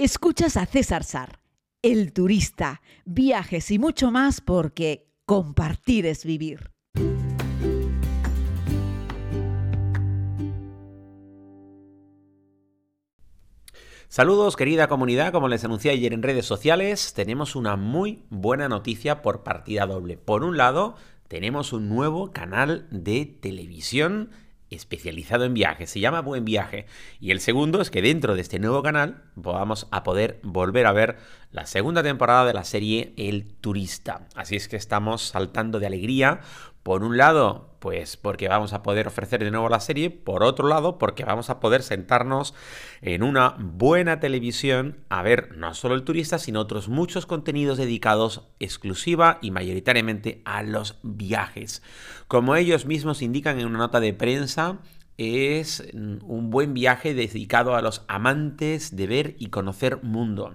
Escuchas a César Sar, el turista, viajes y mucho más porque compartir es vivir. Saludos querida comunidad, como les anuncié ayer en redes sociales, tenemos una muy buena noticia por partida doble. Por un lado, tenemos un nuevo canal de televisión especializado en viajes, se llama Buen Viaje. Y el segundo es que dentro de este nuevo canal vamos a poder volver a ver la segunda temporada de la serie El Turista. Así es que estamos saltando de alegría por un lado, pues porque vamos a poder ofrecer de nuevo la serie, por otro lado, porque vamos a poder sentarnos en una buena televisión a ver no solo el turista, sino otros muchos contenidos dedicados exclusiva y mayoritariamente a los viajes. Como ellos mismos indican en una nota de prensa, es un buen viaje dedicado a los amantes de ver y conocer mundo.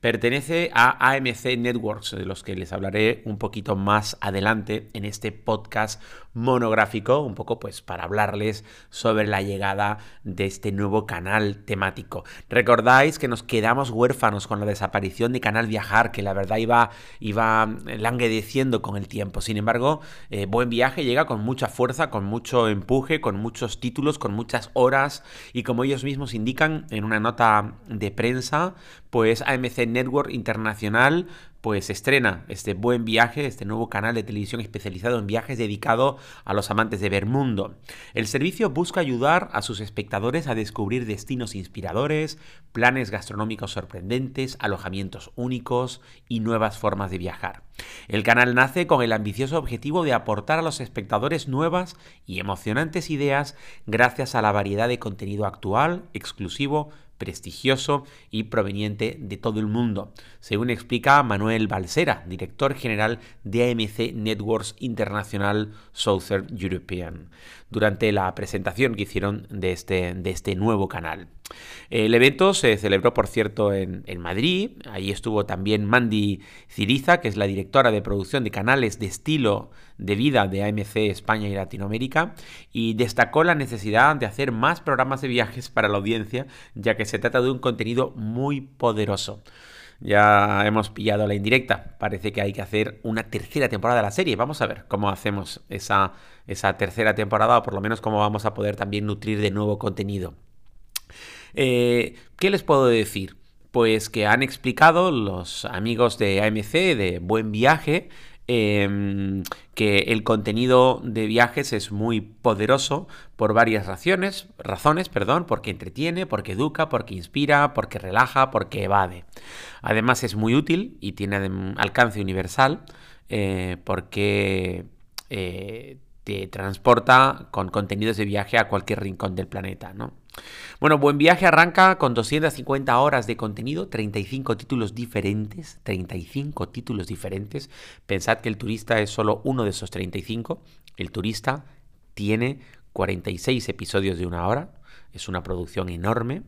Pertenece a AMC Networks, de los que les hablaré un poquito más adelante en este podcast monográfico, un poco pues para hablarles sobre la llegada de este nuevo canal temático. Recordáis que nos quedamos huérfanos con la desaparición de Canal Viajar, que la verdad iba, iba languedeciendo con el tiempo. Sin embargo, eh, Buen Viaje llega con mucha fuerza, con mucho empuje, con muchos títulos con muchas horas y como ellos mismos indican en una nota de prensa, pues AMC Network Internacional pues estrena este buen viaje, este nuevo canal de televisión especializado en viajes dedicado a los amantes de ver mundo. El servicio busca ayudar a sus espectadores a descubrir destinos inspiradores, planes gastronómicos sorprendentes, alojamientos únicos y nuevas formas de viajar. El canal nace con el ambicioso objetivo de aportar a los espectadores nuevas y emocionantes ideas gracias a la variedad de contenido actual, exclusivo, prestigioso y proveniente de todo el mundo, según explica Manuel Balsera, director general de AMC Networks International Southern European, durante la presentación que hicieron de este, de este nuevo canal. El evento se celebró, por cierto, en, Madrid. Ahí estuvo también Mandy Ciriza, que es la directora de producción de canales de estilo de vida de AMC España y Latinoamérica, y destacó la necesidad de hacer más programas de viajes para la audiencia, ya que se trata de un contenido muy poderoso. Ya hemos pillado la indirecta. Parece que hay que hacer una tercera temporada de la serie. Vamos a ver cómo hacemos esa, esa tercera temporada o por lo menos cómo vamos a poder también nutrir de nuevo contenido. Eh, ¿Qué les puedo decir? Pues que han explicado los amigos de AMC de Buen Viaje em, que el contenido de viajes es muy poderoso por varias razones, razones, perdón, porque entretiene, porque educa, porque inspira, porque relaja, porque evade. Además es muy útil y tiene alcance universal eh, porque eh, te transporta con contenidos de viaje a cualquier rincón del planeta, ¿no? Bueno, Buen Viaje arranca con 250 horas de contenido, 35 títulos diferentes, 35 títulos diferentes. Pensad que el turista es solo uno de esos 35. El turista tiene 46 episodios de una hora es una producción enorme.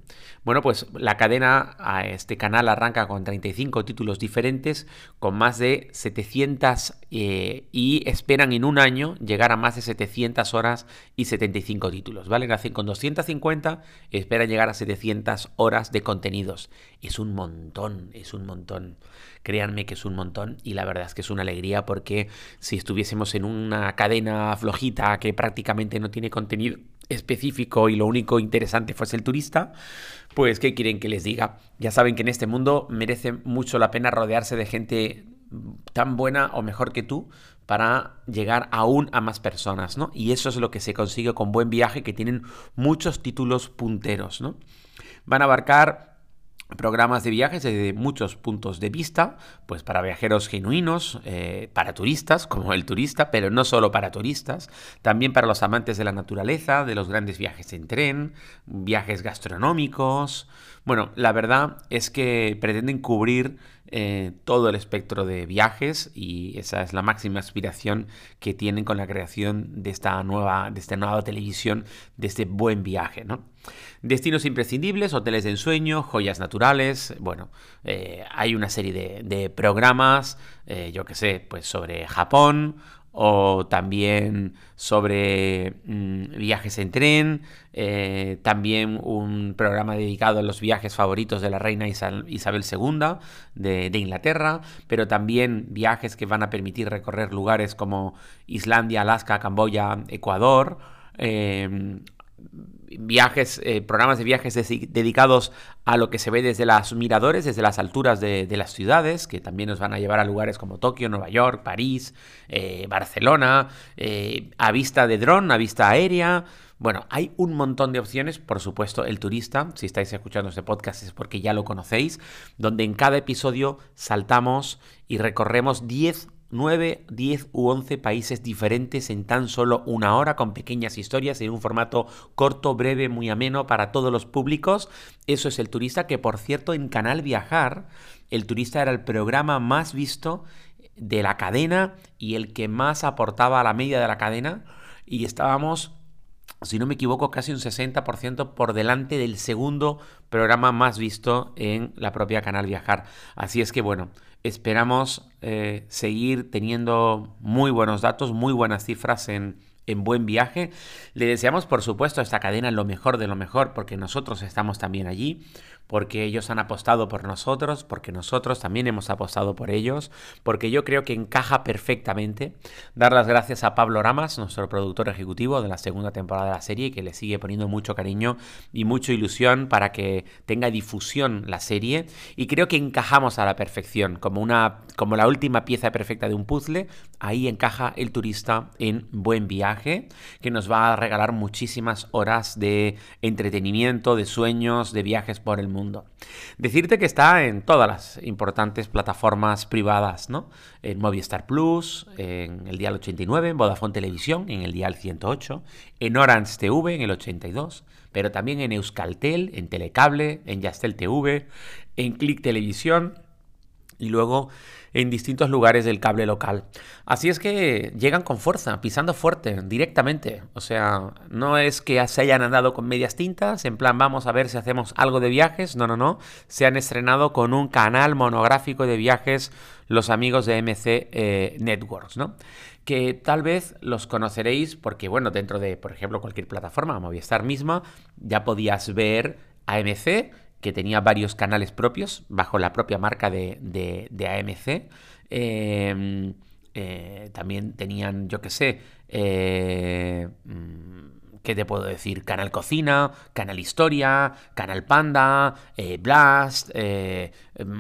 Bueno, pues la cadena a este canal arranca con 35 títulos diferentes, con más de 700 eh, y esperan en un año llegar a más de 700 horas y 75 títulos, ¿vale? Nacen con 250, esperan llegar a 700 horas de contenidos. Es un montón, es un montón. Créanme que es un montón y la verdad es que es una alegría porque si estuviésemos en una cadena flojita que prácticamente no tiene contenido específico y lo único interesante fuese el turista, pues ¿qué quieren que les diga? Ya saben que en este mundo merece mucho la pena rodearse de gente tan buena o mejor que tú para llegar aún a más personas, ¿no? Y eso es lo que se consigue con buen viaje, que tienen muchos títulos punteros, ¿no? Van a abarcar programas de viajes desde muchos puntos de vista, pues para viajeros genuinos, eh, para turistas, como el turista, pero no solo para turistas, también para los amantes de la naturaleza, de los grandes viajes en tren, viajes gastronómicos. Bueno, la verdad es que pretenden cubrir eh, todo el espectro de viajes y esa es la máxima aspiración que tienen con la creación de esta nueva, de televisión, de este buen viaje, ¿no? Destinos imprescindibles, hoteles de ensueño, joyas naturales, bueno, eh, hay una serie de, programas, eh, yo que sé, pues sobre Japón o también sobre mm, viajes en tren, eh, también un programa dedicado a los viajes favoritos de la reina Isabel II de, Inglaterra, pero también viajes que van a permitir recorrer lugares como Islandia, Alaska, Camboya, Ecuador. Eh, viajes, eh, programas de viajes dedicados a lo que se ve desde los miradores, desde las alturas de, las ciudades, que también nos van a llevar a lugares como Tokio, Nueva York, París, eh, Barcelona, eh, a vista de dron, a vista aérea. Bueno, hay un montón de opciones, por supuesto, el turista, si estáis escuchando este podcast es porque ya lo conocéis, donde en cada episodio saltamos y recorremos 10 9, 10 u 11 países diferentes en tan solo una hora con pequeñas historias en un formato corto, breve, muy ameno para todos los públicos. Eso es el turista que por cierto en Canal Viajar el turista era el programa más visto de la cadena y el que más aportaba a la media de la cadena y estábamos si no me equivoco, casi un 60% por delante del segundo programa más visto en la propia Canal Viajar. Así es que bueno, Esperamos eh, seguir teniendo muy buenos datos, muy buenas cifras en, en buen viaje. Le deseamos, por supuesto, a esta cadena lo mejor de lo mejor, porque nosotros estamos también allí porque ellos han apostado por nosotros, porque nosotros también hemos apostado por ellos, porque yo creo que encaja perfectamente. Dar las gracias a Pablo Ramas, nuestro productor ejecutivo de la segunda temporada de la serie, que le sigue poniendo mucho cariño y mucha ilusión para que tenga difusión la serie. Y creo que encajamos a la perfección, como, una, como la última pieza perfecta de un puzzle. Ahí encaja el turista en buen viaje, que nos va a regalar muchísimas horas de entretenimiento, de sueños, de viajes por el mundo mundo. Decirte que está en todas las importantes plataformas privadas, ¿no? En Movistar Plus, en el Dial 89, en Vodafone Televisión, en el Dial 108, en Orange TV, en el 82, pero también en Euskaltel, en Telecable, en Yastel TV, en Click Televisión y luego en distintos lugares del cable local. Así es que llegan con fuerza, pisando fuerte, directamente. O sea, no es que se hayan andado con medias tintas, en plan vamos a ver si hacemos algo de viajes. No, no, no. Se han estrenado con un canal monográfico de viajes los amigos de MC eh, Networks, ¿no? Que tal vez los conoceréis porque, bueno, dentro de, por ejemplo, cualquier plataforma, Movistar misma, ya podías ver AMC que tenía varios canales propios bajo la propia marca de, de, AMC. Em, eh, también tenían, yo qué sé, eh, mm, ¿qué te puedo decir? Canal Cocina, Canal Historia, Canal Panda, eh, Blast, em,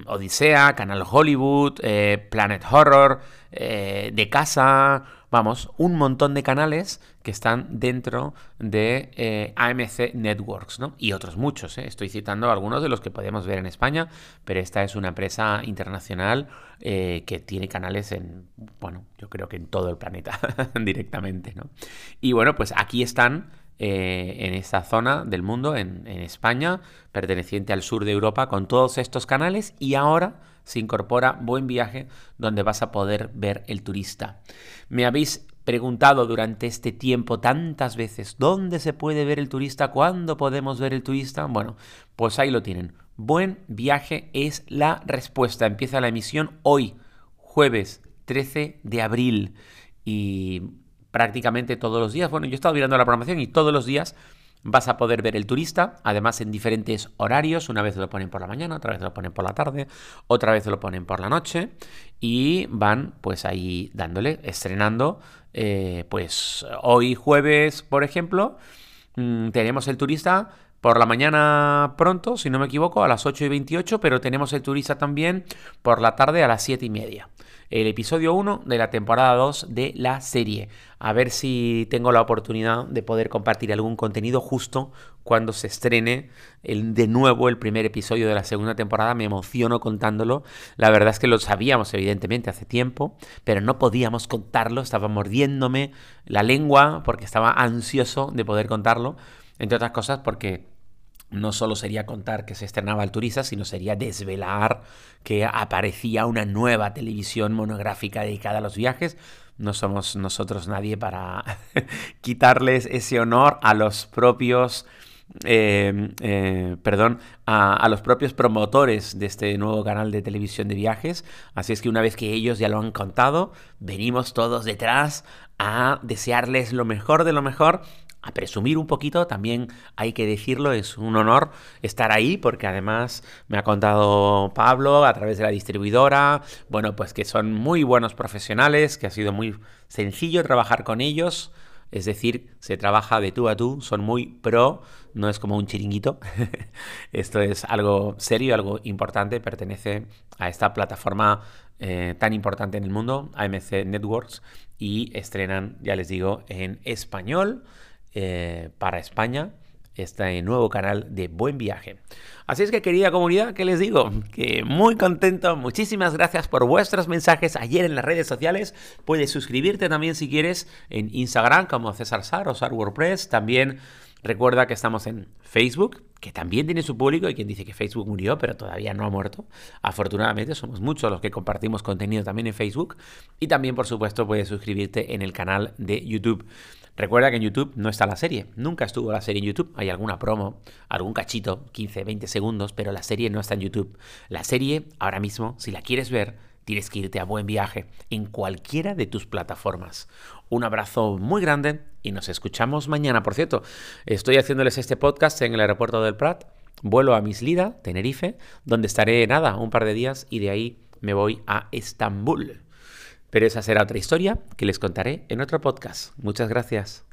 Odisea, Canal Hollywood, Planet Horror, De Casa, vamos, un montón de canales que están dentro de eh, AMC Networks, ¿no? Y otros muchos, ¿eh? estoy citando algunos de los que podemos ver en España, pero esta es una empresa internacional eh, que tiene canales en, bueno, yo creo que en todo el planeta directamente, ¿no? Y bueno, pues aquí están en esta zona del mundo, en, en, España, perteneciente al sur de Europa, con todos estos canales y ahora se incorpora Buen Viaje, donde vas a poder ver el turista. Me habéis preguntado durante este tiempo tantas veces, ¿dónde se puede ver el turista? ¿Cuándo podemos ver el turista? Bueno, pues ahí lo tienen. Buen Viaje es la respuesta. Empieza la emisión hoy, jueves 13 de abril. Y prácticamente todos los días, bueno, yo he estado mirando la programación y todos los días Vas a poder ver el turista, además en diferentes horarios. Una vez lo ponen por la mañana, otra vez lo ponen por la tarde, otra vez lo ponen por la noche. Y van pues ahí dándole, estrenando. Eh, pues hoy jueves, por ejemplo, mm, tenemos el turista por la mañana pronto, si no me equivoco, a las 8 y 28, pero tenemos el turista también por la tarde a las 7 y media el episodio 1 de la temporada 2 de la serie. A ver si tengo la oportunidad de poder compartir algún contenido justo cuando se estrene el, de nuevo el primer episodio de la segunda temporada. Me emociono contándolo. La verdad es que lo sabíamos evidentemente hace tiempo, pero no podíamos contarlo. Estaba mordiéndome la lengua porque estaba ansioso de poder contarlo. Entre otras cosas porque no solo sería contar que se estrenaba el turista, sino sería desvelar que aparecía una nueva televisión monográfica dedicada a los viajes. No somos nosotros nadie para quitarles ese honor a los propios eh, eh, perdón, a, los propios promotores de este nuevo canal de televisión de viajes. Así es que una vez que ellos ya lo han contado, venimos todos detrás a desearles lo mejor de lo mejor a presumir un poquito, también hay que decirlo, es un honor estar ahí porque además me ha contado Pablo a través de la distribuidora, bueno, pues que son muy buenos profesionales, que ha sido muy sencillo trabajar con ellos, es decir, se trabaja de tú a tú, son muy pro, no es como un chiringuito. Esto es algo serio, algo importante, pertenece a esta plataforma eh, tan importante en el mundo, AMC Networks, y estrenan, ya les digo, en español eh, para España este nuevo canal de Buen Viaje. Así es que querida comunidad, ¿qué les digo? Que muy contento, muchísimas gracias por vuestros mensajes ayer en las redes sociales. Puedes suscribirte también si quieres en Instagram como César Sar o Sar WordPress. También recuerda que estamos en Facebook, que también tiene su público. y quien dice que Facebook murió, pero todavía no ha muerto. Afortunadamente somos muchos los que compartimos contenido también en Facebook. Y también, por supuesto, puedes suscribirte en el canal de YouTube. Recuerda que en YouTube no está la serie. Nunca estuvo la serie en YouTube. Hay alguna promo, algún cachito, 15, 20 segundos, pero la serie no está en YouTube. La serie, ahora mismo, si la quieres ver, tienes que irte a buen viaje en cualquiera de tus plataformas. Un abrazo muy grande y nos escuchamos mañana. Por cierto, estoy haciéndoles este podcast en el aeropuerto del Prat. Vuelo a Mislida, Tenerife, donde estaré nada, un par de días y de ahí me voy a Estambul. Pero esa será otra historia que les contaré en otro podcast. Muchas gracias.